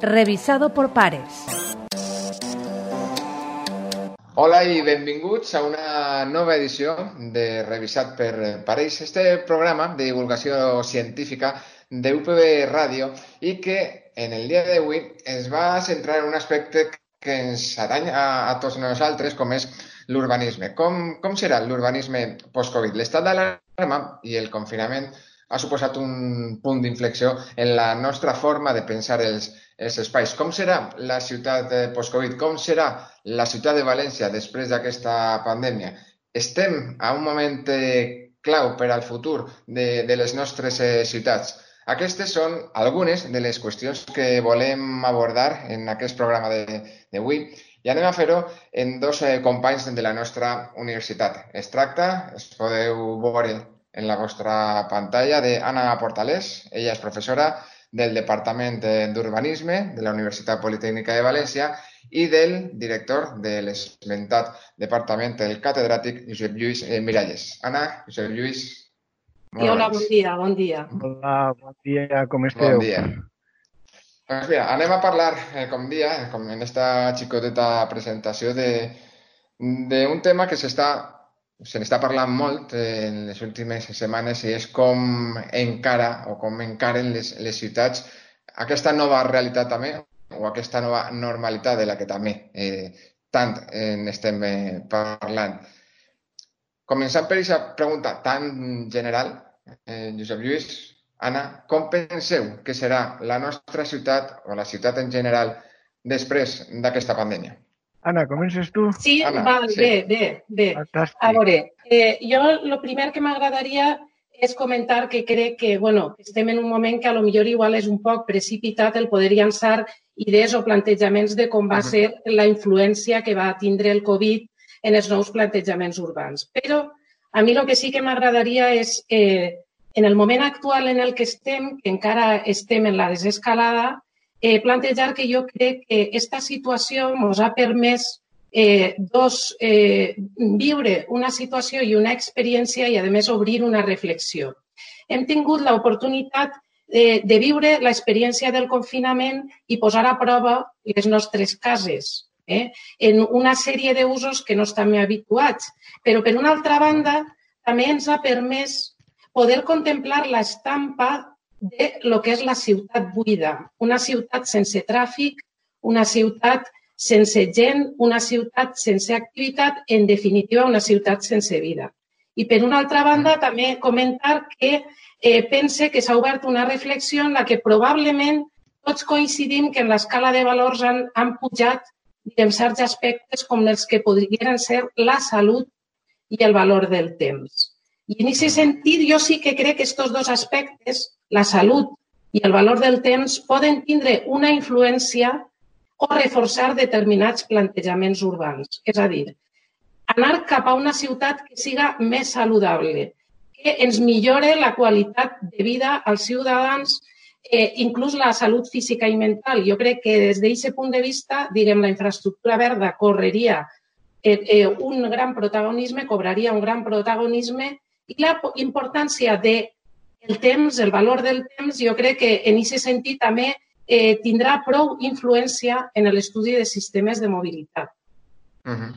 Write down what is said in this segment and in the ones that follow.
revisado por pares. Hola i benvinguts a una nova edició de Revisat per Pareix, este programa de divulgació científica de UPB Ràdio i que en el dia d'avui es va centrar en un aspecte que ens atany a, a tots nosaltres, com és l'urbanisme. Com, com serà l'urbanisme post-Covid? L'estat d'alarma i el confinament ha suposat un punt d'inflexió en la nostra forma de pensar els, els espais. Com serà la ciutat post-Covid? Com serà la ciutat de València després d'aquesta pandèmia? Estem a un moment eh, clau per al futur de, de les nostres eh, ciutats. Aquestes són algunes de les qüestions que volem abordar en aquest programa d'avui i anem a fer-ho en dos eh, companys de la nostra universitat. Es tracta, es podeu veure en la vostra pantalla de Ana Portalés. Ella és professora del Departament d'Urbanisme de la Universitat Politécnica de València i del director de l'esmentat departament, el catedràtic Josep Lluís eh, Miralles. Ana, Josep Lluís, molt hola, bon dia, bon dia. Hola, bon dia, com esteu? Bon dia. Doncs mira, anem a parlar, eh, com dia, com en esta xicoteta presentació, d'un tema que s'està se n'està parlant molt en les últimes setmanes i és com encara o com encaren les, les ciutats aquesta nova realitat també o aquesta nova normalitat de la que també eh, tant eh, estem eh, parlant. Començant per aquesta pregunta tan general, eh, Josep Lluís, Anna, com penseu que serà la nostra ciutat o la ciutat en general després d'aquesta pandèmia? Anna, comences tu? Sí, Anna, val, sí. bé, bé, bé. Fantàstic. A veure, eh, jo el primer que m'agradaria és comentar que crec que, bueno, estem en un moment que a lo millor igual és un poc precipitat el poder llançar idees o plantejaments de com va Mhm. ser la influència que va tindre el Covid en els nous plantejaments urbans. Però a mi el que sí que m'agradaria és, eh, en el moment actual en el que estem, que encara estem en la desescalada, eh, plantejar que jo crec que aquesta situació ens ha permès eh, dos, eh, viure una situació i una experiència i, a més, obrir una reflexió. Hem tingut l'oportunitat eh, de viure l'experiència del confinament i posar a prova les nostres cases eh, en una sèrie d'usos que no estem habituats. Però, per una altra banda, també ens ha permès poder contemplar l'estampa de lo que és la ciutat buida, una ciutat sense tràfic, una ciutat sense gent, una ciutat sense activitat, en definitiva, una ciutat sense vida. I per una altra banda, també comentar que eh, pense que s'ha obert una reflexió en la que probablement tots coincidim que en l'escala de valors han, han pujat en certs aspectes com els que podrien ser la salut i el valor del temps. I en aquest sentit, jo sí que crec que aquests dos aspectes, la salut i el valor del temps, poden tindre una influència o reforçar determinats plantejaments urbans. És a dir, anar cap a una ciutat que siga més saludable, que ens millore la qualitat de vida als ciutadans, eh, inclús la salut física i mental. Jo crec que des d'aquest punt de vista, diguem, la infraestructura verda correria eh, eh, un gran protagonisme, cobraria un gran protagonisme i la importància de el temps, el valor del temps, jo crec que en aquest sentit també eh, tindrà prou influència en l'estudi de sistemes de mobilitat. Uh -huh.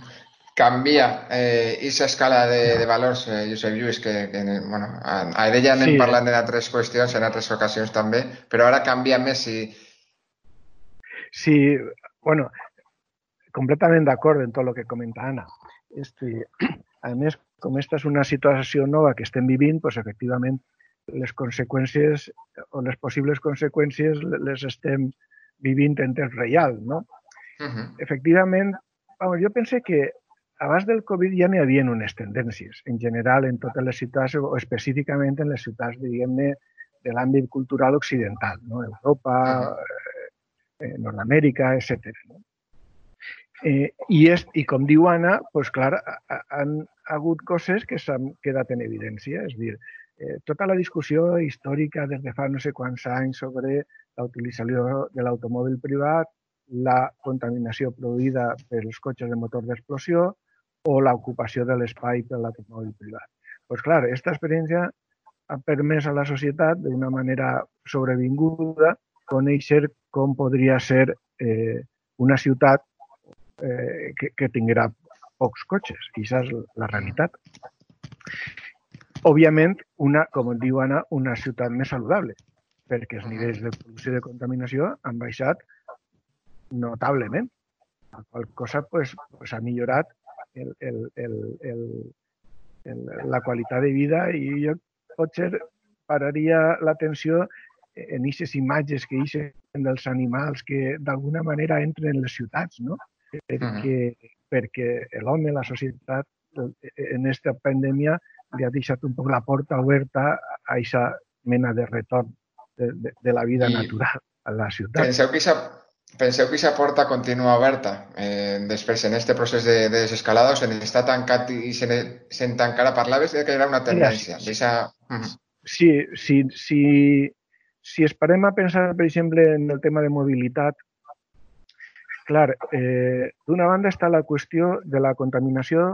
Canvia eh, aquesta escala de, de valors, eh, Josep Lluís, que, que bueno, a, a ella anem Sí. parlant en altres qüestions, en altres ocasions també, però ara canvia més i... Sí, bueno, completament d'acord en tot el que comenta Anna. Este, a més, com esta és una situació nova que estem vivint, doncs efectivament les conseqüències o les possibles conseqüències les estem vivint en temps real, no? Uh -huh. Efectivament, vamos, jo pense que abans del Covid ja n'hi havia unes tendències, en general en totes les ciutats o específicament en les ciutats, diguem-ne, de l'àmbit cultural occidental, no? Europa, eh, Nord-Amèrica, etc. No? Eh, i, és, I com diu Anna, pues, clar, ha- ha- hagut coses que s'han quedat en evidència. És a dir, eh, tota la discussió històrica des de fa no sé quants anys sobre la utilització de l'automòbil privat, la contaminació produïda pels cotxes de motor d'explosió o l'ocupació de l'espai per l'automòbil privat. Doncs clar, aquesta experiència ha permès a la societat d'una manera sobrevinguda conèixer com podria ser eh, una ciutat eh, que, que tinguera pocs cotxes. I és la realitat. Òbviament, una, com diu Anna, una ciutat més saludable, perquè els nivells de producció de contaminació han baixat notablement. La qual cosa pues, pues ha millorat el, el, el, el, el, la qualitat de vida i jo potser pararia l'atenció en aquestes imatges que eixen dels animals que d'alguna manera entren en les ciutats, no? Perquè, uh -huh. perquè l'home, la societat, en aquesta pandèmia li ha deixat un poc la porta oberta a aquesta mena de retorn de, de, de la vida I natural a la ciutat. Penseu que Penseu que aquesta porta continua oberta eh, després en aquest procés de, de desescalada o se n'està tancat i se se'n tancarà? Parlaves de que era una tendència. Sí, sí, sí, sí, si esperem a pensar, per exemple, en el tema de mobilitat, clar, eh, d'una banda està la qüestió de la contaminació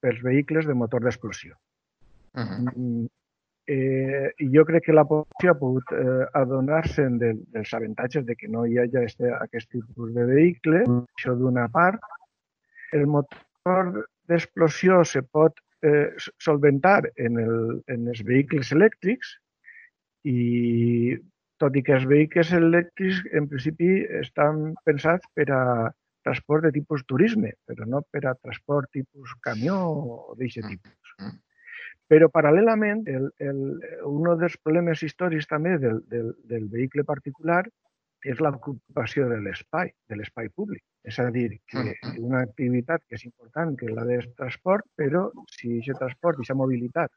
pels vehicles de motor d'explosió. Uh -huh eh, i jo crec que la població ha pogut eh, adonar-se de, dels avantatges de que no hi hagi este, aquest tipus de vehicle, això d'una part. El motor d'explosió se pot eh, solventar en, el, en els vehicles elèctrics i tot i que els vehicles elèctrics en principi estan pensats per a transport de tipus turisme, però no per a transport tipus camió o d'aquest tipus. Però paral·lelament, el, el, un dels problemes històrics també del, del, del vehicle particular és l'ocupació de l'espai, de l'espai públic. És a dir, que una activitat que és important, que és la de transport, però si aquest transport, aquesta mobilitat,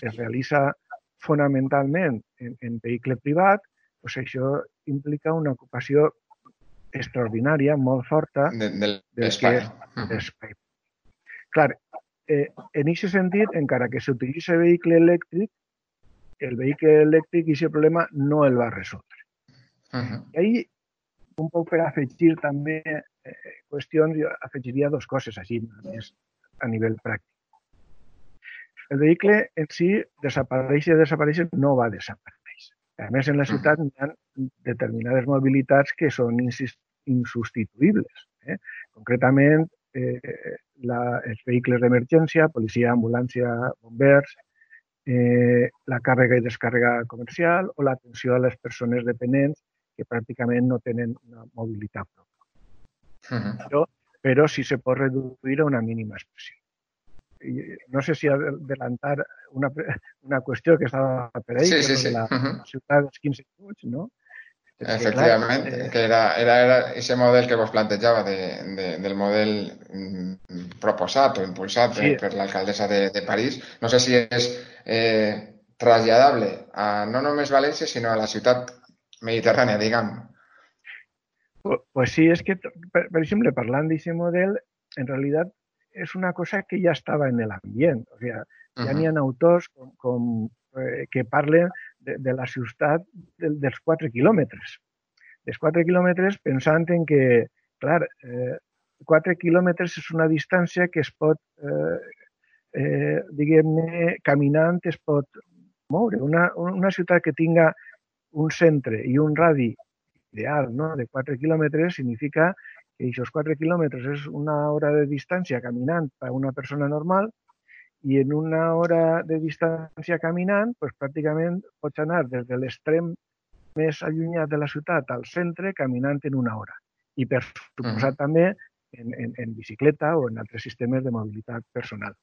es realitza fonamentalment en, en vehicle privat, doncs això implica una ocupació extraordinària, molt forta de, de l'espai. Clar, eh, en aquest sentit, encara que s'utilitzi vehicle elèctric, el vehicle elèctric i aquest problema no el va resoldre. Uh -huh. I ahí, un poc per afegir també eh, qüestions, jo afegiria dues coses així, més a nivell pràctic. El vehicle en si desapareix i desapareix no va desaparèixer. A més, en la ciutat hi ha determinades mobilitats que són insubstituïbles. Eh? Concretament, eh, la, els vehicles d'emergència, policia, ambulància, bombers, eh, la càrrega i descàrrega comercial o l'atenció a les persones dependents que pràcticament no tenen una mobilitat pròpia. Uh -huh. però, però sí se pot reduir a una mínima expressió. No sé si adelantar una, una qüestió que estava per ahí, sí, sí, sí. la, uh -huh. la ciutat dels 15 minuts, no? Efectivament, eh, que era, era, era ese model que vos plantejava de, de, del model mm, proposat o impulsat sí. per, per l'alcaldessa de, de París. No sé si és eh, traslladable a no només València, sinó a la ciutat mediterrània, diguem. Pues sí, és que, per, per exemple, parlant d'aquest model, en realitat és una cosa que ja estava en l'ambient. O sigui, ja uh -huh. n'hi ha autors com, com eh, que parlen de, de la ciutat de, dels 4 quilòmetres. Dels 4 quilòmetres pensant en que, clar, eh, 4 quilòmetres és una distància que es pot, eh, eh, diguem-ne, caminant es pot moure. Una, una ciutat que tinga un centre i un radi ideal no? de 4 quilòmetres significa que aquests 4 quilòmetres és una hora de distància caminant per a una persona normal i en una hora de distància caminant, pues, pràcticament pots anar des de l'extrem més allunyat de la ciutat al centre caminant en una hora. I per suposar uh -huh. també en, en, en bicicleta o en altres sistemes de mobilitat personal.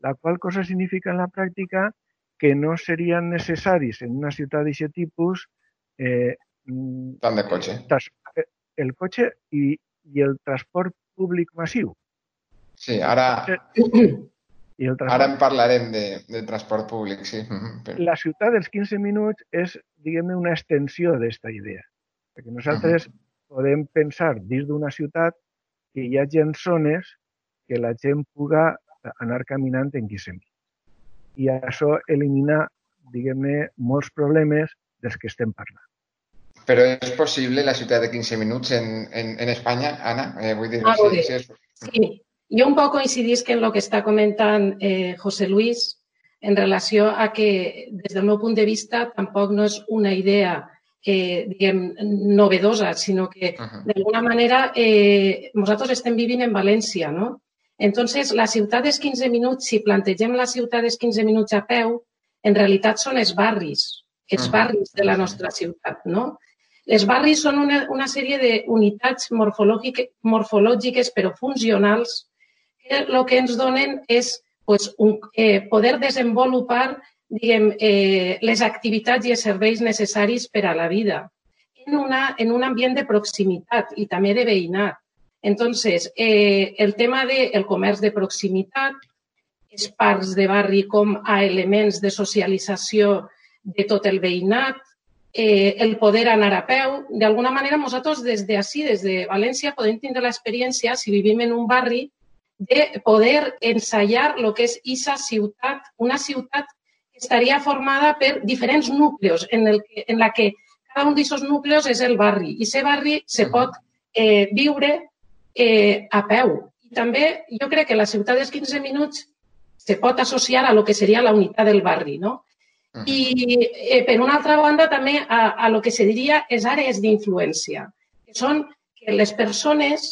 La qual cosa significa en la pràctica que no serien necessaris en una ciutat d'aquest tipus eh, tant de cotxe. Eh, el cotxe i, i el transport públic massiu. Sí, ara... I el transport... Ara en parlarem de, de transport públic, sí. Però... La ciutat dels 15 minuts és, diguem-ne, una extensió d'aquesta idea. Perquè nosaltres uh -huh. podem pensar dins d'una ciutat que hi ha gent zones que la gent puga anar caminant en 15 minuts. I això elimina, diguem-ne, molts problemes dels que estem parlant. Però és possible la ciutat de 15 minuts en, en, en Espanya, Anna? Eh, vull dir, ah, sí, sí, és... sí, jo un poc coincidisc en el que està comentant eh, José Luis en relació a que, des del meu punt de vista, tampoc no és una idea eh, diguem, novedosa, sinó que uh -huh. d'alguna manera eh, nosaltres estem vivint en València, no? Entonces, la ciutat és 15 minuts, si plantegem la ciutat és 15 minuts a peu, en realitat són els barris, els uh -huh. barris de la nostra ciutat, no? Els barris són una, una sèrie d'unitats morfològiques però funcionals que el que ens donen és pues, un, eh, poder desenvolupar diguem, eh, les activitats i els serveis necessaris per a la vida en, una, en un ambient de proximitat i també de veïnat. Entonces, eh, el tema del de, comerç de proximitat, els parcs de barri com a elements de socialització de tot el veïnat, eh, el poder anar a peu. D'alguna manera, nosaltres des de ací, des de València, podem tindre l'experiència, si vivim en un barri, de poder ensayar el que és Isa ciutat, una ciutat estaria formada per diferents núcleos en, el que, en la que cada un d'aquests núcleos és el barri i aquest barri se pot eh, viure eh, a peu. I també jo crec que la ciutat dels 15 minuts se pot associar a lo que seria la unitat del barri, no? I, eh, per una altra banda, també a, a lo que se diria les àrees d'influència, que són que les persones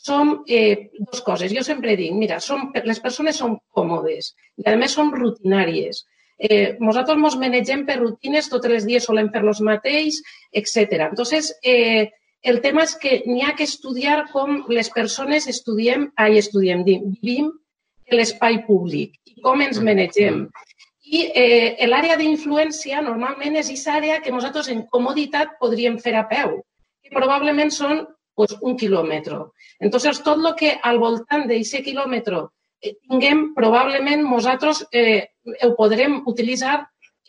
som eh, dues coses. Jo sempre dic, mira, som, les persones són còmodes i, a més, són rutinàries. Eh, nosaltres ens manegem per rutines, tots els dies solem fer los mateix, etc. Entonces, eh, el tema és que n'hi ha que estudiar com les persones estudiem, ai, estudiem, vivim l'espai públic i com ens manegem. I eh, l'àrea d'influència normalment és aquesta àrea que nosaltres en comoditat podríem fer a peu, que probablement són pues, un quilòmetre. Entonces, tot el que al voltant d'aquest quilòmetre eh, tinguem, probablement nosaltres eh, ho podrem utilitzar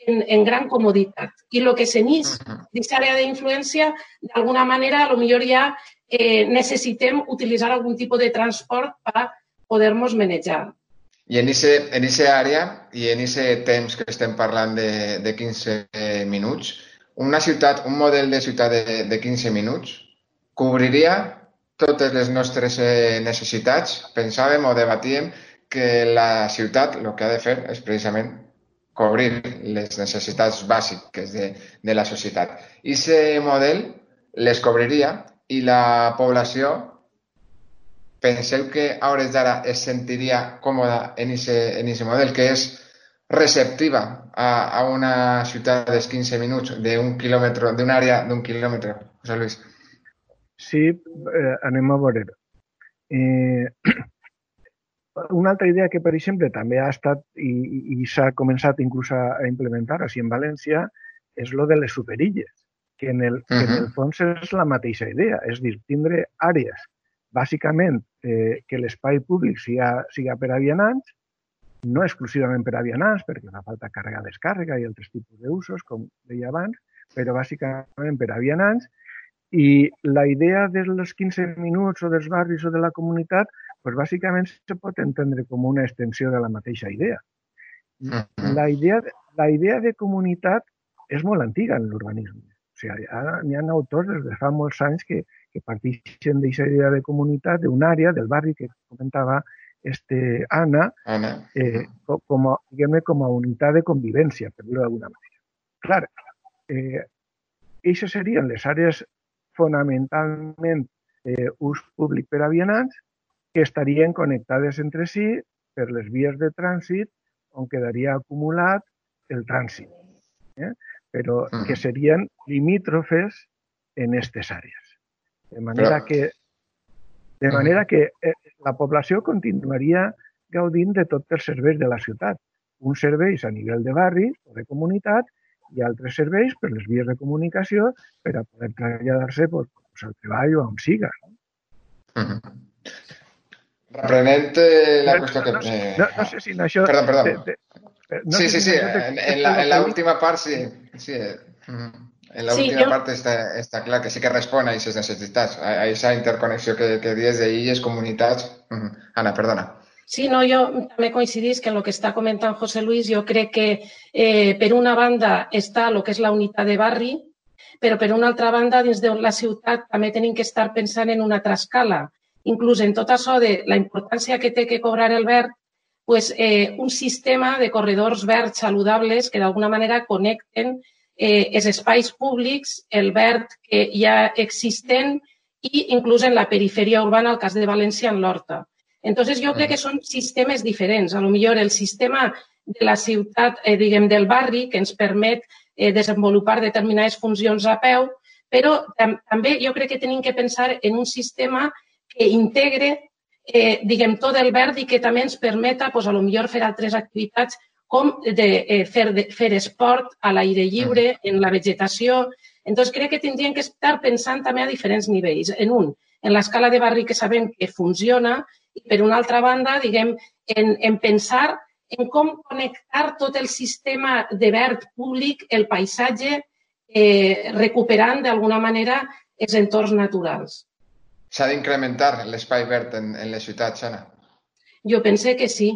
en, en gran comoditat. I el que s'enís d'aquesta àrea d'influència, d'alguna manera, a lo millor ja eh, necessitem utilitzar algun tipus de transport per poder-nos manejar. I en aquesta en ese àrea i en aquest temps que estem parlant de, de 15 minuts, una ciutat, un model de ciutat de, de 15 minuts cobriria totes les nostres eh, necessitats. Pensàvem o debatíem que la ciutat el que ha de fer és precisament cobrir les necessitats bàsiques de, de la societat. I aquest model les cobriria i la població penseu que a hores d'ara es sentiria còmoda en aquest en ese model, que és receptiva a, a una ciutat dels 15 minuts d'un quilòmetre, d'una àrea d'un quilòmetre, José Luis? Sí, eh, anem a veure. Eh, una altra idea que, per exemple, també ha estat i, i s'ha començat inclús a, a implementar així en València és lo de les superilles, que en el, uh -huh. que en el fons és la mateixa idea, és dir, tindre àrees bàsicament eh, que l'espai públic siga, siga per a vianants, no exclusivament per a vianants, perquè fa falta càrrega-descàrrega i altres tipus d'usos, com deia abans, però bàsicament per a vianants, i la idea dels 15 minuts o dels barris o de la comunitat pues bàsicament se pot entendre com una extensió de la mateixa idea. La idea, la idea de comunitat és molt antiga en l'urbanisme. O sigui, hi ha autors des de fa molts anys que, que partixen d'aquesta idea de comunitat, d'una àrea, del barri que comentava este Anna, Anna. Eh, com, a, com a unitat de convivència, per dir-ho d'alguna manera. Clar, eh, això serien les àrees fonamentalment eh, ús públic per a vianants que estarien connectades entre si per les vies de trànsit on quedaria acumulat el trànsit, eh? però mm. que serien limítrofes en aquestes àrees. De manera però... que, de mm. manera que eh, la població continuaria gaudint de tots els serveis de la ciutat. Uns serveis a nivell de barri o de comunitat i altres serveis per les vies de comunicació per a poder traslladar-se pues, al treball o on siga. No? Mm -hmm. Reprenent eh, la qüestió que... Eh, no, no sé si en això... Perdó, perdó. De, de, no sí, sí, sí, en, en, la, en la última part sí. sí. Eh, en la sí, última jo... part està, està clar que sí que respon a aquestes necessitats, a aquesta interconnexió que, que dius d'illes, comunitats... Anna, perdona. Sí, no, jo també coincidís que en el que està comentant José Luis, jo crec que eh, per una banda està el que és la unitat de barri, però per una altra banda, dins de la ciutat també tenim que estar pensant en una altra escala, inclús en tot això de la importància que té que cobrar el verd, pues, eh, un sistema de corredors verds saludables que d'alguna manera connecten eh, els espais públics, el verd que ja existen i inclús en la perifèria urbana, al cas de València, en l'Horta. Entonces, jo crec que són sistemes diferents. A lo millor el sistema de la ciutat, eh, diguem, del barri, que ens permet eh, desenvolupar determinades funcions a peu, però tam també jo crec que tenim que pensar en un sistema que integre, eh, diguem, tot el verd i que també ens permeta, pues, a lo millor, fer altres activitats com de, eh, fer, de, fer esport a l'aire lliure, en la vegetació. Entonces, crec que tindríem que estar pensant també a diferents nivells. En un, en l'escala de barri que sabem que funciona i, per una altra banda, diguem, en, en pensar en com connectar tot el sistema de verd públic, el paisatge, eh, recuperant d'alguna manera els entorns naturals. S'ha d'incrementar l'espai verd en, en les ciutats, Anna? Jo pense que sí.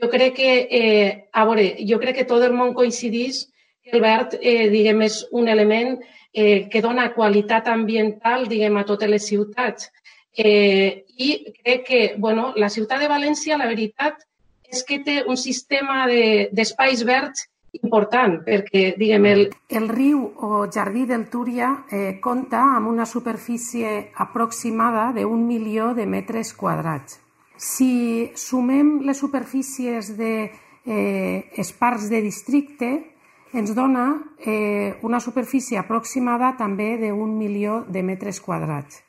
Jo crec que, eh, a veure, jo crec que tot el món coincidís que el verd, eh, diguem, és un element eh, que dona qualitat ambiental, diguem, a totes les ciutats. Eh, I crec que, bueno, la ciutat de València, la veritat, és que té un sistema d'espais de, verds important, perquè, diguem, el... El riu o jardí del Túria eh, compta amb una superfície aproximada d'un milió de metres quadrats. Si sumem les superfícies de eh, de districte, ens dona eh, una superfície aproximada també d'un milió de metres quadrats.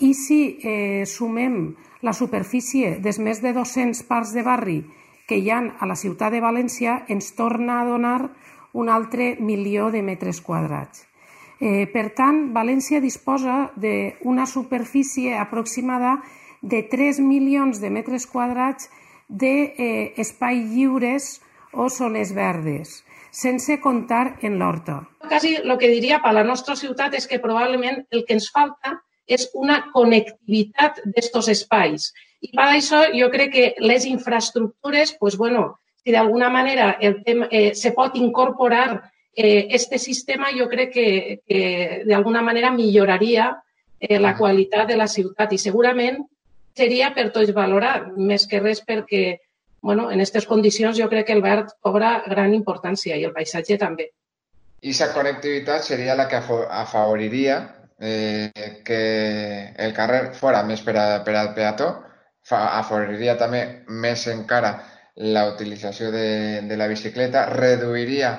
I si eh, sumem la superfície dels més de 200 parcs de barri que hi ha a la ciutat de València ens torna a donar un altre milió de metres quadrats. Eh, per tant, València disposa d'una superfície aproximada de 3 milions de metres quadrats d'espai eh, lliures o zones verdes, sense comptar en l'horta. Quasi el que diria per la nostra ciutat és que probablement el que ens falta és una connectivitat d'estos espais. I per això jo crec que les infraestructures, pues, bueno, si d'alguna manera el tema, eh, se pot incorporar eh, este sistema, jo crec que, que d'alguna manera milloraria eh, la qualitat de la ciutat i segurament seria per tots valorar, més que res perquè bueno, en aquestes condicions jo crec que el verd cobra gran importància i el paisatge també. I aquesta connectivitat seria la que afavoriria eh, que el carrer fora més per, a, per al peató, fa, afavoriria també més encara la utilització de, de la bicicleta, reduiria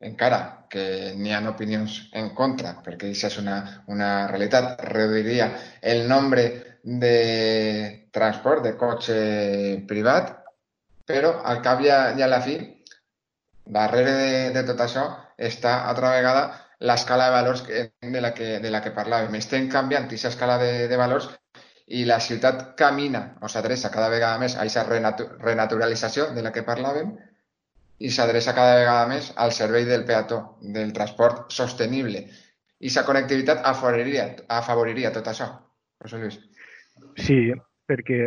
encara que n'hi ha opinions en contra, perquè això és una, una realitat, reduiria el nombre de transport de cotxe privat, però al cap i a, i a la fi, darrere de, de tot això, està altra vegada l'escala de valors de la que, de la que parlàvem. Estem canviant aquesta escala de, de valors i la ciutat camina o s'adreça cada vegada més a aquesta renatu renaturalització de la que parlàvem i s'adreça cada vegada més al servei del peató, del transport sostenible. I aquesta connectivitat afavoriria, afavoriria tot això. José Luis. Sí, perquè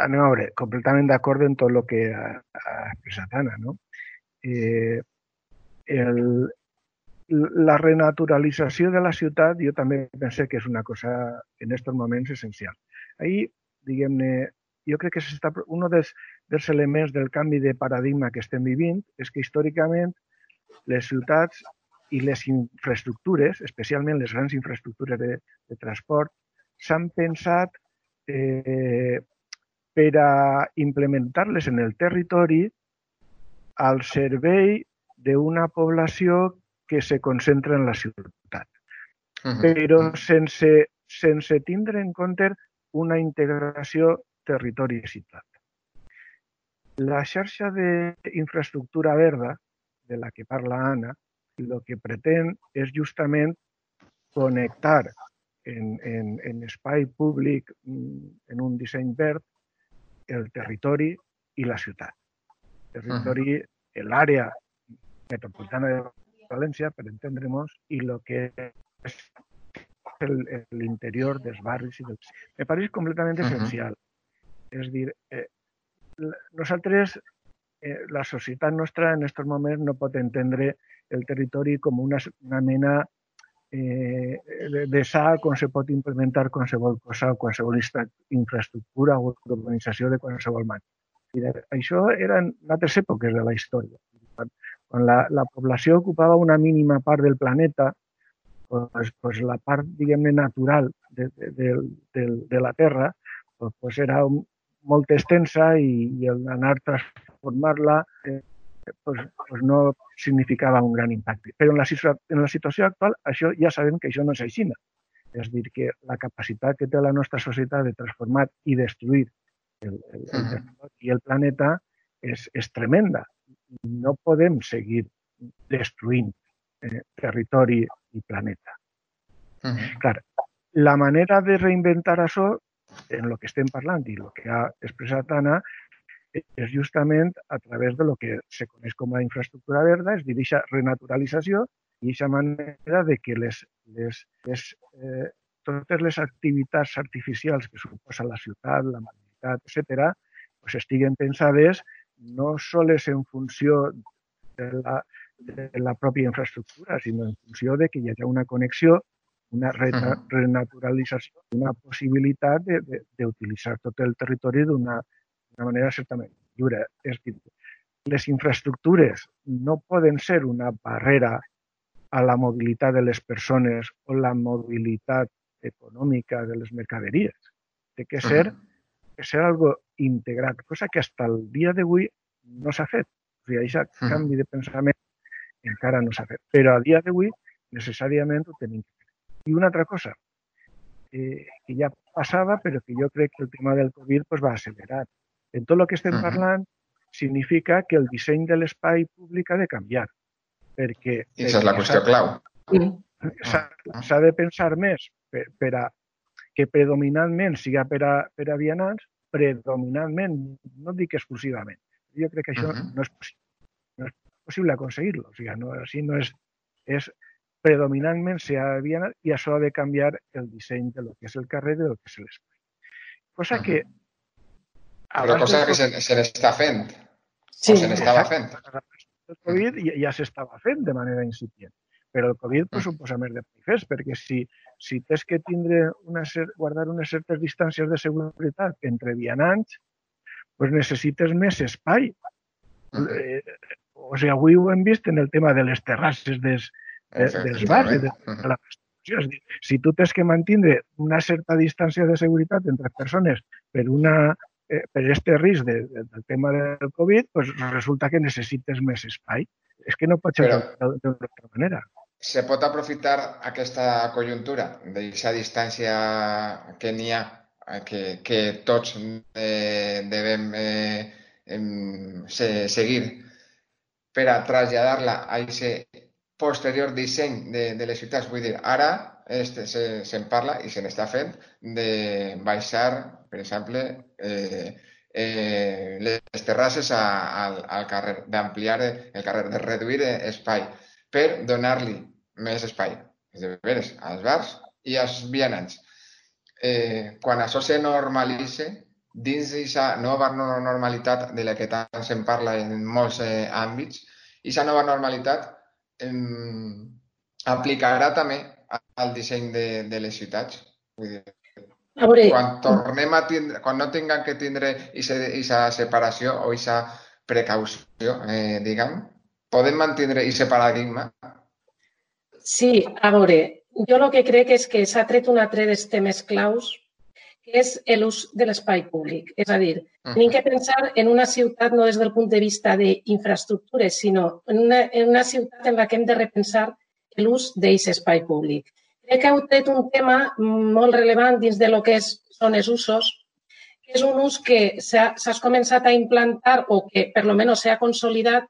anem a veure, completament d'acord en tot el que ha, ha expressat Anna, no? Eh, el, la renaturalització de la ciutat jo també penso que és una cosa en aquests moments essencial. Ahir, diguem-ne, jo crec que està, un dels, dels elements del canvi de paradigma que estem vivint és que històricament les ciutats i les infraestructures, especialment les grans infraestructures de, de transport, s'han pensat eh, per a implementar-les en el territori al servei d'una població que se concentra en la ciutat. Uh -huh. Però sense, sense tindre en compte una integració territori-ciutat. La xarxa d'infraestructura verda, de la que parla Anna, el que pretén és justament connectar en, en, en espai públic, en un disseny verd, el territori i la ciutat. El territori, uh -huh. l'àrea metropolitana de València, per entendre'ns, i el que és l'interior dels barris i dels... Me pareix completament uh -huh. essencial. És dir, eh, nosaltres, eh, la societat nostra en aquests moments no pot entendre el territori com una, una mena eh, de, sal on se pot implementar qualsevol cosa qualsevol infraestructura o urbanització de qualsevol manera. Això eren altres èpoques de la història. Quan la, la població ocupava una mínima part del planeta, pues, pues la part, diguem-ne, natural de, de, de, de, de la Terra pues, pues era molt extensa i, i anar a transformar-la eh, pues, pues no significava un gran impacte. Però en la, en la situació actual això ja sabem que això no és així. És dir, que la capacitat que té la nostra societat de transformar i destruir el, el, el -huh. i el planeta és, és tremenda. No podem seguir destruint eh, territori i planeta. Uh -huh. Clar, la manera de reinventar això, en el que estem parlant i el que ha expressat Anna, és justament a través de lo que se coneix com a infraestructura verda, és dir, aquesta renaturalització i aquesta manera de que les, les, les, eh, totes les activitats artificials que suposa la ciutat, la mobilitat, etc., pues estiguen pensades no sols en funció de la, de la pròpia infraestructura, sinó en funció de que hi hagi una connexió, una renaturalització, una possibilitat d'utilitzar tot el territori d'una manera certament lliure. És dir, les infraestructures no poden ser una barrera a la mobilitat de les persones o la mobilitat econòmica de les mercaderies. Té que ser, uh -huh. que ser algo integrat, cosa que fins el dia d'avui no s'ha fet. O sigui, aquest uh -huh. canvi de pensament encara no s'ha fet. Però a dia d'avui necessàriament ho tenim que fer. I una altra cosa, eh, que ja passava, però que jo crec que el tema del Covid pues, va accelerar. En tot el que estem uh -huh. parlant significa que el disseny de l'espai públic ha de canviar. Perquè... I aquesta és la qüestió clau. S'ha de pensar més per, per a que predominantment siga per a, per a vianants, predominantment, no dic exclusivament. Jo crec que això uh -huh. no és possible. No és possible aconseguir-lo. O sigui, no, així no és, és predominantment ser vianants i això ha de canviar el disseny de lo que és el carrer i de lo que és l'espai. Cosa uh -huh. que però cosa que se, se n'està fent. Sí, o se n'estava fent. El Covid ja, ja s'estava fent de manera incipient. Però el Covid pues, mm. suposa més de manifest, perquè si, si tens que tindre una, guardar unes certes distàncies de seguretat entre vianants, pues necessites més espai. Mm. Eh, o sigui, avui ho hem vist en el tema de les terrasses des, de, dels bars, de, de la restauració. És dir, si tu tens que mantenir una certa distància de seguretat entre persones per una eh, per aquest risc de, de, del tema del Covid, pues resulta que necessites més espai. És que no pot ser d'una altra manera. Se pot aprofitar aquesta conjuntura d'aquesta distància que n'hi ha, que, que tots eh, devem eh, eh, seguir per a traslladar-la a aquest posterior disseny de, de les ciutats. Vull dir, ara este, se'n se parla i se n'està fent de baixar, per exemple, eh, eh, les terrasses a, al, al carrer, d'ampliar el carrer, de reduir espai per donar-li més espai, de veres, als bars i als vianants. Eh, quan això se normalitza, dins d'aquesta nova normalitat de la que tant se'n parla en molts eh, àmbits, aquesta nova normalitat eh, aplicarà també al disseny de, de les ciutats. Vull dir, a veure... quan tornem a tindre, quan no tinguem que tindre aquesta separació o aquesta precaució, eh, diguem, podem mantenir aquest paradigma? Sí, a veure, jo el que crec és que s'ha tret un altre dels temes claus que és l'ús de l'espai públic. És a dir, uh -huh. tenim que pensar en una ciutat no des del punt de vista d'infraestructures, sinó en una, en una ciutat en la que hem de repensar l'ús d'aquest espai públic. Crec que heu tret un tema molt rellevant dins de lo que és, són els usos, que és un ús que s'ha començat a implantar o que per lo menos s'ha consolidat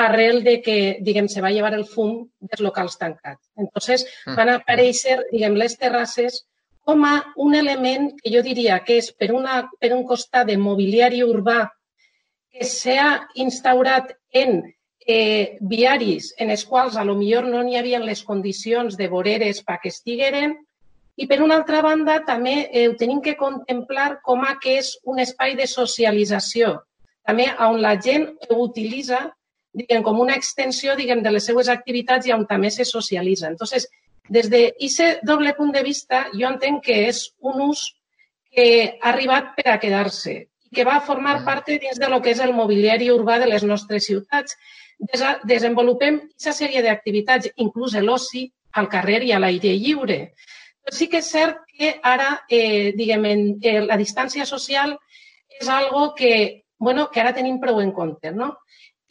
arrel de que, diguem, se va llevar el fum dels locals tancats. Entonces, mm. van aparèixer, diguem, les terrasses com a un element que jo diria que és per, una, per un costat de mobiliari urbà que s'ha instaurat en eh, viaris en els quals a lo millor no n'hi havia les condicions de voreres perquè estigueren i per una altra banda també eh, ho tenim que contemplar com a que és un espai de socialització, també on la gent ho utilitza diguem, com una extensió diguem, de les seues activitats i on també se socialitza. Entonces, des d'aquest doble punt de vista, jo entenc que és un ús que ha arribat per a quedar-se i que va formar part dins de lo que és el mobiliari urbà de les nostres ciutats desenvolupem aquesta sèrie d'activitats, inclús l'oci, al carrer i a l'aire lliure. Però sí que és cert que ara, eh, diguem, en, eh, la distància social és algo que, bueno, que ara tenim prou en compte, no?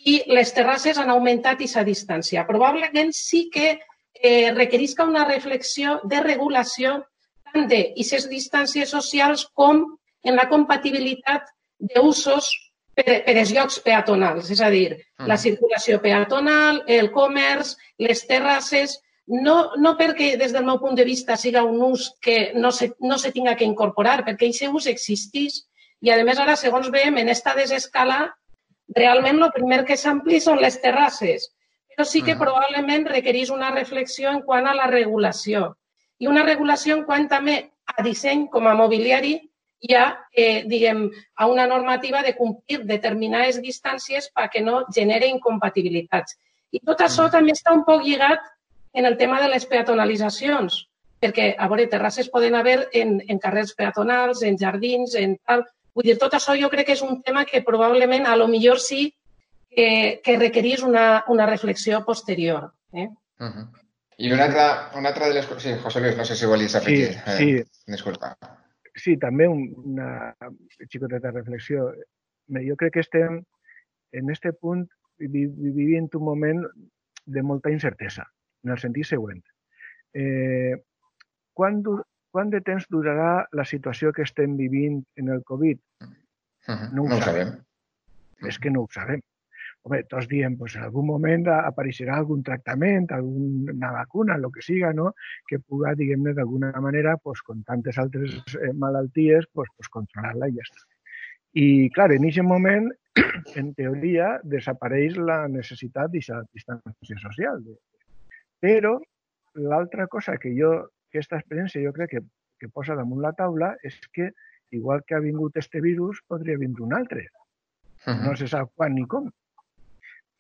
I les terrasses han augmentat aquesta distància. Probablement sí que eh, requerisca una reflexió de regulació tant d'aquestes distàncies socials com en la compatibilitat d'usos per, per els llocs peatonals, és a dir, mm. la circulació peatonal, el comerç, les terrasses, no, no perquè des del meu punt de vista siga un ús que no se, no se tinga que incorporar, perquè aquest ús existeix i, a més, ara, segons veiem, en esta desescala, realment el primer que s'ampli són les terrasses, però sí que mm. probablement requereix una reflexió en quant a la regulació i una regulació en quant també a disseny com a mobiliari hi ha, eh, diguem, a una normativa de complir determinades distàncies perquè no genere incompatibilitats. I tot això mm. també està un poc lligat en el tema de les peatonalitzacions, perquè, a veure, terrasses poden haver en, en carrers peatonals, en jardins, en tal... Vull dir, tot això jo crec que és un tema que probablement, a lo millor sí, que, que requerís una, una reflexió posterior. Eh? Uh -huh. I una altra, una altra de les coses... Sí, José Luis, no sé si volies afegir. Sí, sí. Eh, disculpa sí, també una xicoteta reflexió. Jo crec que estem en este punt vivint un moment de molta incertesa, en el sentit següent. Eh, quan, quan de temps durarà la situació que estem vivint en el Covid? Uh -huh. No ho, no ho sabem. sabem. És que no ho sabem. Home, tots diem, pues, en algun moment apareixerà algun tractament, alguna vacuna, el que siga, no? que puga, diguem-ne, d'alguna manera, pues, com tantes altres eh, malalties, pues, pues, controlar-la i ja està. I, clar, en aquest moment, en teoria, desapareix la necessitat d'aquesta distància social. Però l'altra cosa que jo, aquesta experiència jo crec que, que posa damunt la taula és que, igual que ha vingut este virus, podria vindre un altre. Uh -huh. No se sap quan ni com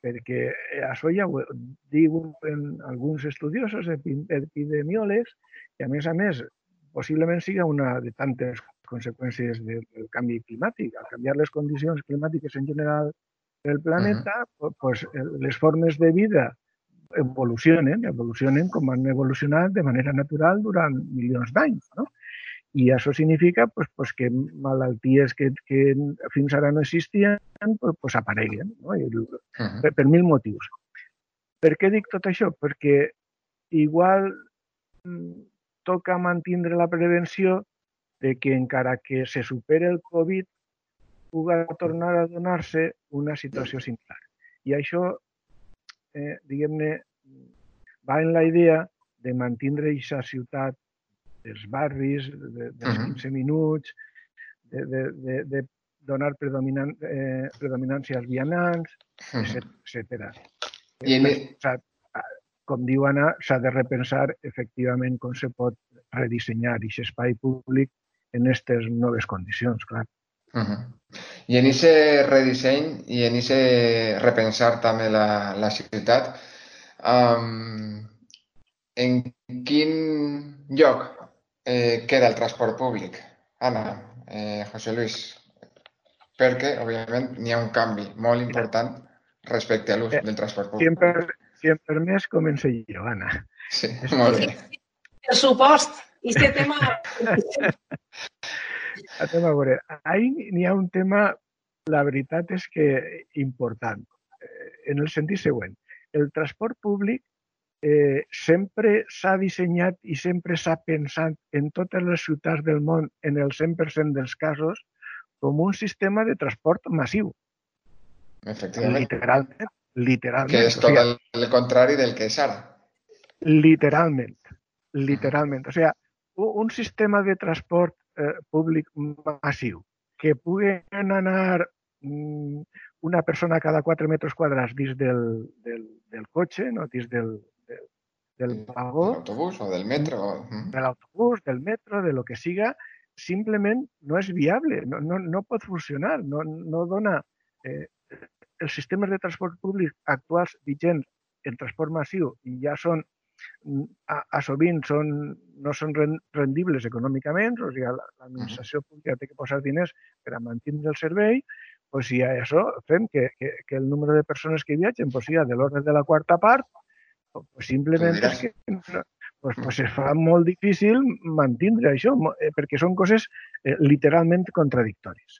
perquè això ja ho diuen alguns estudiosos epidemiòlegs i, a més a més, possiblement siga una de tantes conseqüències del, canvi climàtic. Al canviar les condicions climàtiques en general del planeta, uh -huh. pues, les formes de vida evolucionen, evolucionen com han evolucionat de manera natural durant milions d'anys. No? I això significa pues, pues, que malalties que, que fins ara no existien pues, pues apareguen, no? I, uh -huh. per, per mil motius. Per què dic tot això? Perquè igual mm, toca mantindre la prevenció de que encara que se supere el Covid puga tornar a donar-se una situació similar. I això, eh, diguem-ne, va en la idea de mantindre aquesta ciutat dels barris, de, dels uh -huh. 15 minuts, de, de, de, de donar predominant, eh, predominància als vianants, uh -huh. etc. I en... Com diu Anna, s'ha de repensar efectivament com se pot redissenyar aquest espai públic en aquestes noves condicions, clar. Uh -huh. I en aquest redisseny i en aquest repensar també la, la ciutat, um, en quin lloc eh, queda el transport públic? Anna, eh, José Luis, perquè, òbviament, n'hi ha un canvi molt important respecte a l'ús del transport públic. Sempre, sempre més començo jo, Anna. Sí, molt bé. Per supost, i este tema... a tema, a veure, ahí n'hi ha un tema, la veritat és que important, eh, en el sentit següent. El transport públic eh, sempre s'ha dissenyat i sempre s'ha pensat en totes les ciutats del món, en el 100% dels casos, com un sistema de transport massiu. Efectivament. Literalment. literalment. Que és tot o sigui, el contrari del que és ara. Literalment. Literalment. O sigui, un sistema de transport eh, públic massiu que puguen anar mm, una persona cada 4 metres quadrats dins del, del, del cotxe, no? dins del, del vagó. Del autobús o del metro. De l'autobús, del metro, de lo que siga, simplement no és viable, no, no, no pot funcionar, no, no dona... Eh, els sistemes de transport públic actuals vigents en transport massiu ja són a, a sovint són, no són rendibles econòmicament, o sigui, l'administració pública té que posar diners per a mantenir el servei, pues si a això fem que, que, que el número de persones que viatgen pues, sigui de l'ordre de la quarta part, pues simplement és que pues, pues es fa molt difícil mantindre això, eh, perquè són coses eh, literalment contradictòries.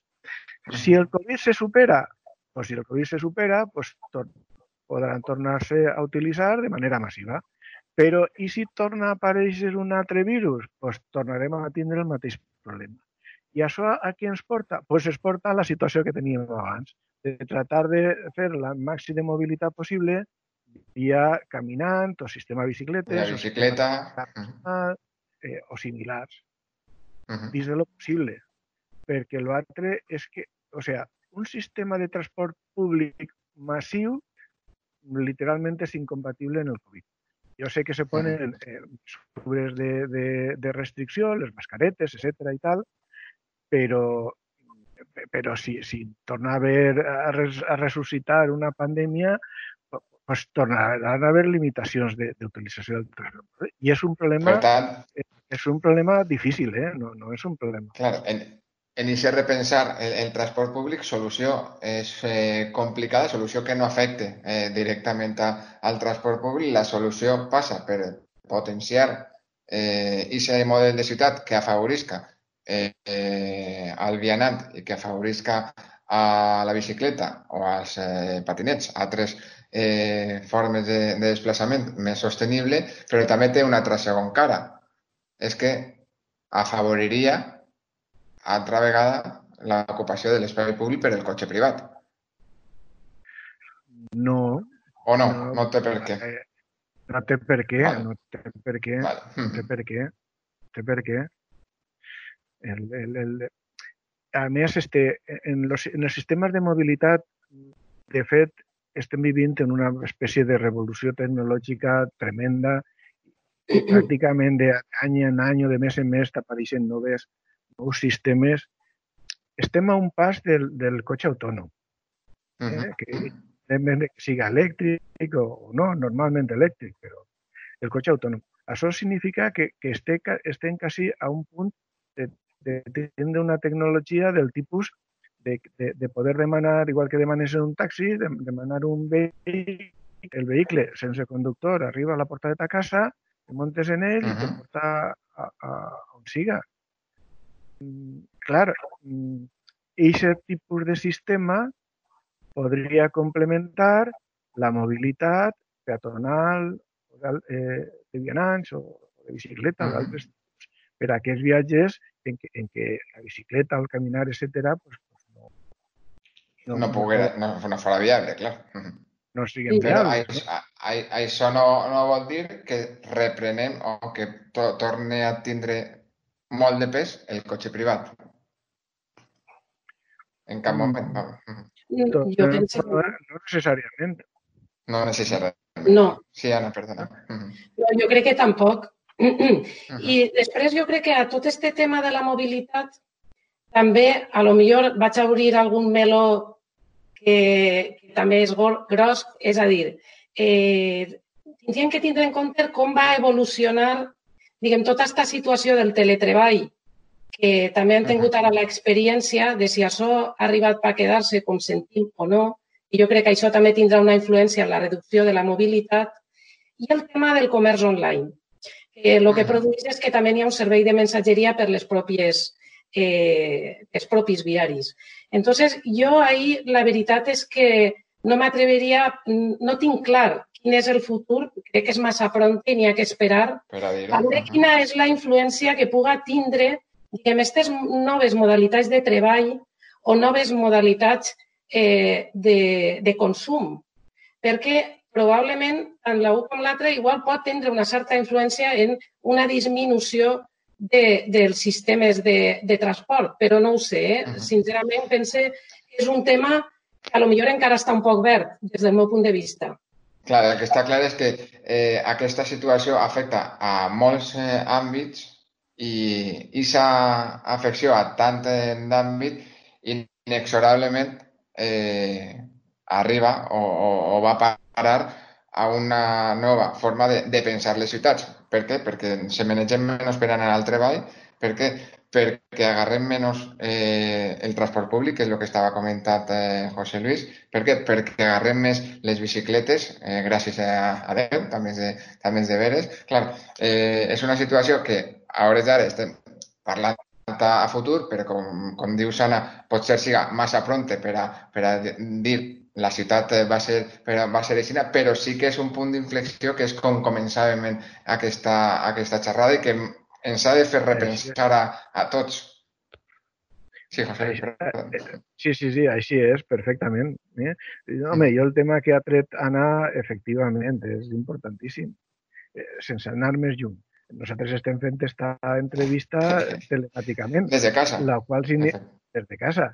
Si el Covid se supera, pues si el Covid se supera, pues tor podran tornar-se a utilitzar de manera massiva. Però i si torna a aparèixer un altre virus, pues tornarem a tindre el mateix problema. I això a qui ens porta? Pues es porta a la situació que teníem abans, de tratar de fer la màxima mobilitat possible via caminant o sistema bicicletes. La bicicleta. O, sistema, eh, o similars. Uh -huh. Dins de lo possible. Perquè l'altre és que, o sea, un sistema de transport públic massiu literalment és incompatible en el Covid. Jo sé que se ponen eh, mesures de, de, de restricció, les mascaretes, etc i tal, però però si, si torna a haver a, res, a ressuscitar una pandèmia, pues tornaran a haver limitacions d'utilització del transport. I és un problema, per tant, és un problema difícil, eh? no, no és un problema. Claro, en, en ese repensar el, el transport públic, solució és eh, complicada, solució que no afecte eh, directament a, al transport públic. La solució passa per potenciar eh, ese model de ciutat que afavorisca eh, eh, al vianant i que afavorisca a la bicicleta o als eh, patinets, altres eh, formes de, de desplaçament més sostenible, però també té una altra segon cara. És que afavoriria altra vegada l'ocupació de l'espai públic per el cotxe privat. No. O no? No, no té per què. Eh, no té per què, Vale. no té per què, Vale. no té per què, no té per què. El, el, el, a més, este, en, los, en els sistemes de mobilitat, de fet, estem vivint en una espècie de revolució tecnològica tremenda i pràcticament d'any en any o de mes en mes t'apareixen noves, nous sistemes. Estem a un pas del, del cotxe autònom, Uh eh? -huh. que, que siga elèctric o, no, normalment elèctric, però el cotxe autònom. Això significa que, que este, estem quasi a un punt de, de, de tindre una tecnologia del tipus de, de, de poder demanar, igual que demanes en un taxi, de, demanar un vehicle, el vehicle sense conductor arriba a la porta de ta casa, te montes en ell uh -huh. i te porta a, a, on siga. Clar, aquest tipus de sistema podria complementar la mobilitat peatonal, eh, de vianants o de bicicleta, uh -huh. d'altres per a aquests viatges en què, en què la bicicleta, el caminar, etc., pues, no, no, poguera, no, no farà viable, clar. No siguin Però viables. a, això no, no vol dir que reprenem o que to, torni a tindre molt de pes el cotxe privat. En cap moment. No, Jo penso... No, no necessàriament. no necessàriament. No, Sí, Anna, perdona. no, jo crec que tampoc. I després jo crec que a tot este tema de la mobilitat també, a lo millor vaig a obrir algun meló que, que també és gros, és a dir, eh, tindríem que tindre en compte com va evolucionar diguem, tota aquesta situació del teletreball, que també han tingut ara l'experiència de si això ha arribat per quedar-se, com sentim o no, i jo crec que això també tindrà una influència en la reducció de la mobilitat, i el tema del comerç online. Que el que produeix és que també hi ha un servei de mensatgeria per les pròpies eh, els propis viaris. Entonces, jo ahir la veritat és que no m'atreveria, no tinc clar quin és el futur, crec que és massa pront i n'hi ha que esperar, Per a veure quina és la influència que puga tindre diguem, aquestes noves modalitats de treball o noves modalitats eh, de, de consum. Perquè probablement tant la un com l'altra igual pot tindre una certa influència en una disminució de, dels sistemes de, de transport, però no ho sé. Eh? Mhm. Sincerament, pense que és un tema que a lo millor encara està un poc verd, des del meu punt de vista. Clar, el que està clar és que eh, aquesta situació afecta a molts eh, àmbits i aquesta afecció a tant d'àmbit inexorablement eh, arriba o, o, o va parar a una nova forma de, de pensar les ciutats. Per què? Perquè se manegem menys per anar al treball, Per què? Perquè agarrem menys eh, el transport públic, que és el que estava comentat eh, José Luis. Per què? Perquè agarrem més les bicicletes, eh, gràcies a, a Déu, també és de, també és de veres. Clar, eh, és una situació que a hores d'ara estem parlant a futur, però com, com diu Sana, potser siga massa pronte per a, per a dir la ciutat va ser, però va ser així, però sí que és un punt d'inflexió que és com començàvem aquesta, aquesta xerrada i que ens ha de fer repensar a, a tots. Sí, José, sí, sí, sí, així és, perfectament. Eh? Home, jo el tema que ha tret Anna, efectivament, és importantíssim, eh, sense anar més lluny. Nosaltres estem fent aquesta entrevista telemàticament. Des de casa. La qual. Des de casa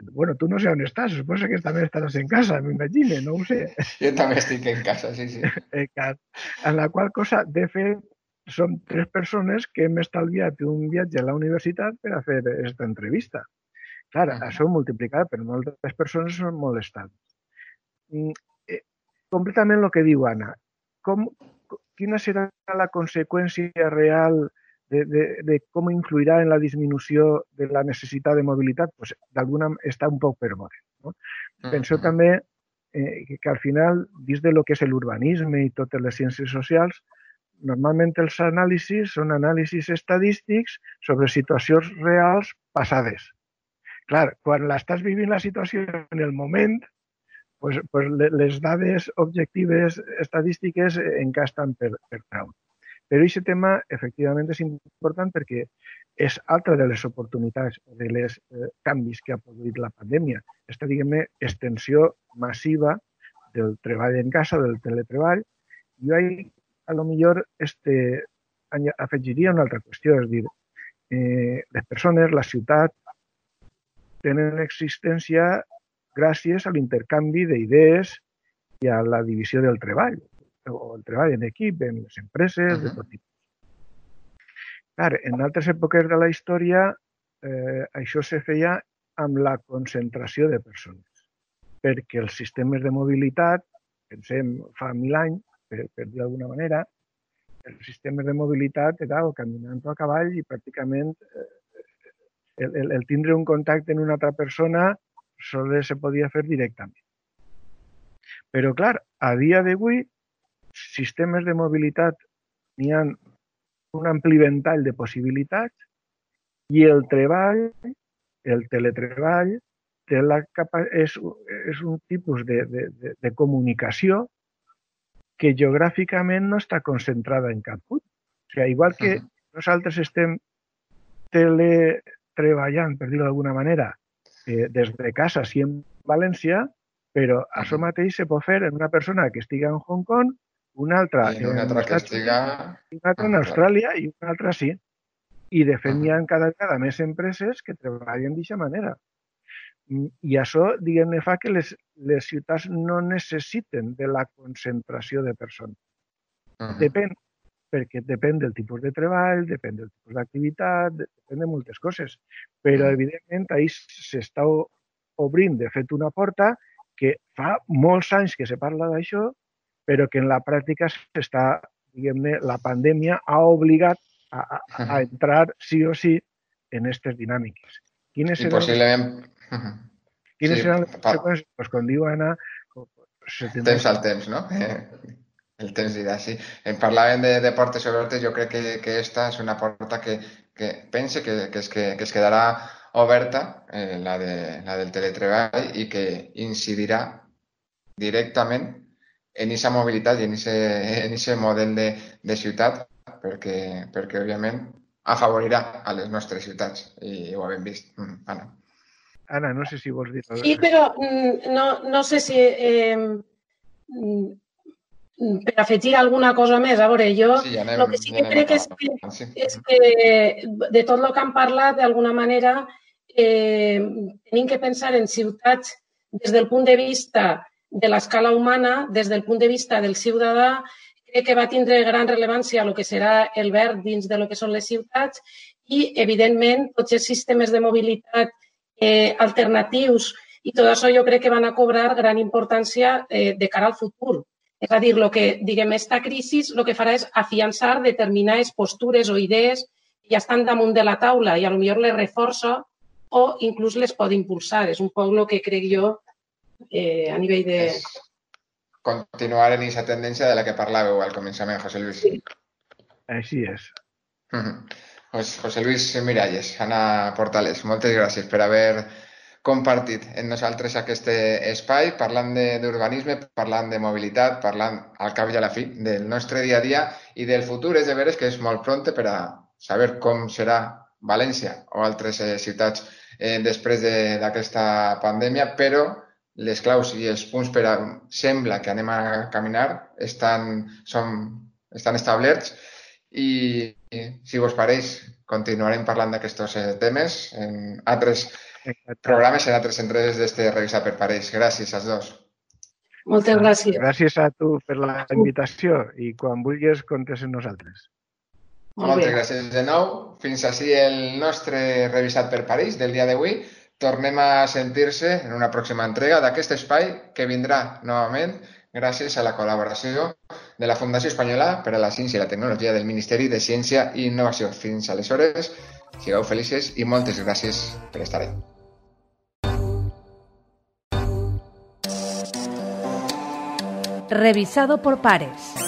bueno, tu no sé on estàs, suposo que també estaràs en casa, m'imagino, no ho sé. Jo també estic en casa, sí, sí. En la qual cosa, de fet, som tres persones que hem estalviat un viatge a la universitat per a fer aquesta entrevista. Clar, -huh. això multiplicat per moltes persones són molestats. Mm, eh, completament el que diu Anna. Com, quina serà la conseqüència real de, de, de com influirà en la disminució de la necessitat de mobilitat, pues, d'alguna està un poc per veure. No? Penso també eh, que, que al final, dins de lo que és l'urbanisme i totes les ciències socials, normalment els anàlisis són anàlisis estadístics sobre situacions reals passades. Clar, quan l'estàs vivint la situació en el moment, pues, pues les dades objectives estadístiques encasten per, per traure. Però aquest tema, efectivament, és important perquè és altra de les oportunitats de les eh, canvis que ha produït la pandèmia. Aquesta, diguem-ne, extensió massiva del treball en casa, del teletreball. Jo ahí, a lo millor, este, afegiria una altra qüestió, és dir, eh, les persones, la ciutat, tenen existència gràcies a l'intercanvi d'idees i a la divisió del treball o el treball en equip, en les empreses, uh -huh. de tot tipus. Clar, en altres èpoques de la història eh, això se feia amb la concentració de persones, perquè els sistemes de mobilitat, pensem fa mil anys, per, per dir d'alguna manera, els sistemes de mobilitat era o caminant o a cavall i pràcticament eh, el, el, el tindre un contacte amb una altra persona sols se podia fer directament. Però, clar, a dia d'avui sistemes de mobilitat n'hi ha un ampli ventall de possibilitats i el treball, el teletreball, té la capa és, és un tipus de, de, de, de comunicació que geogràficament no està concentrada en cap punt. O sigui, igual que uh -huh. nosaltres estem teletreballant, per dir-ho d'alguna manera, eh, des de casa, sí en València, però això mateix se pot fer en una persona que estigui en Hong Kong una altra, I una altra estiga... Una altra en Austràlia i una altra sí. I de fet, hi ha cada vegada més empreses que treballen d'aquesta manera. Mm, I això, diguem-ne, fa que les, les ciutats no necessiten de la concentració de persones. Uh -huh. Depèn, perquè depèn del tipus de treball, depèn del tipus d'activitat, depèn de moltes coses. Però, evidentment, ahir s'està obrint, de fet, una porta que fa molts anys que se parla d'això però que en la pràctica s'està, diguem-ne, la pandèmia ha obligat a, a, a entrar sí o sí en aquestes dinàmiques. Quines seran, Impossiblement. Quines sí, seran les conseqüències? Pues, diu Anna... Temps al temps, no? Eh, el temps dirà, sí. En parlàvem de, de portes obertes, jo crec que, que esta és una porta que, que pense que, que, es, que, que es quedarà oberta, eh, la, de, la del teletreball, i que incidirà directament en aquesta mobilitat i en aquest model de, de ciutat perquè, perquè, òbviament, afavorirà a les nostres ciutats i ho hem vist. Mm, Anna. Anna, no sé si vols dir... Sí, però mm, no, no sé si... Eh, mm, per afegir alguna cosa més, a veure, jo sí, anem, el que sí que ja crec és que, sí. és que de tot el que han parlat, d'alguna manera, eh, tenim que pensar en ciutats des del punt de vista de l'escala humana, des del punt de vista del ciutadà, crec que va tindre gran rellevància el que serà el verd dins de lo que són les ciutats i, evidentment, tots els sistemes de mobilitat eh, alternatius i tot això jo crec que van a cobrar gran importància eh, de cara al futur. És a dir, lo que, diguem, esta crisi el que farà és afiançar determinades postures o idees ja estan damunt de la taula i a lo millor les reforça o inclús les pot impulsar. És un poc el que crec jo eh, a nivell de... És continuar en aquesta tendència de la que parlàveu al començament, José Luis. Sí. Així és. Mm -hmm. pues José Luis Miralles, Ana Portales, moltes gràcies per haver compartit en nosaltres aquest espai, parlant d'urbanisme, parlant de mobilitat, parlant al cap i a la fi del nostre dia a dia i del futur. És de veres que és molt pronte per a saber com serà València o altres eh, ciutats eh, després d'aquesta de, pandèmia, però les claus i els punts per a sembla que anem a caminar estan, són, estan establerts i, si vos pareix, continuarem parlant d'aquests eh, temes en altres programes, en altres entregues d'este Revisar per Pareix. Gràcies als dos. Moltes gràcies. Gràcies a tu per la invitació i quan vulguis comptes amb nosaltres. Moltes gràcies de nou. Fins així el nostre Revisat per París del dia d'avui tornem a sentir-se en una pròxima entrega d'aquest espai que vindrà novament gràcies a la col·laboració de la Fundació Espanyola per a la Ciència i la Tecnologia del Ministeri de Ciència i Innovació. Fins aleshores, sigueu felices i moltes gràcies per estar ahí. Revisado por pares.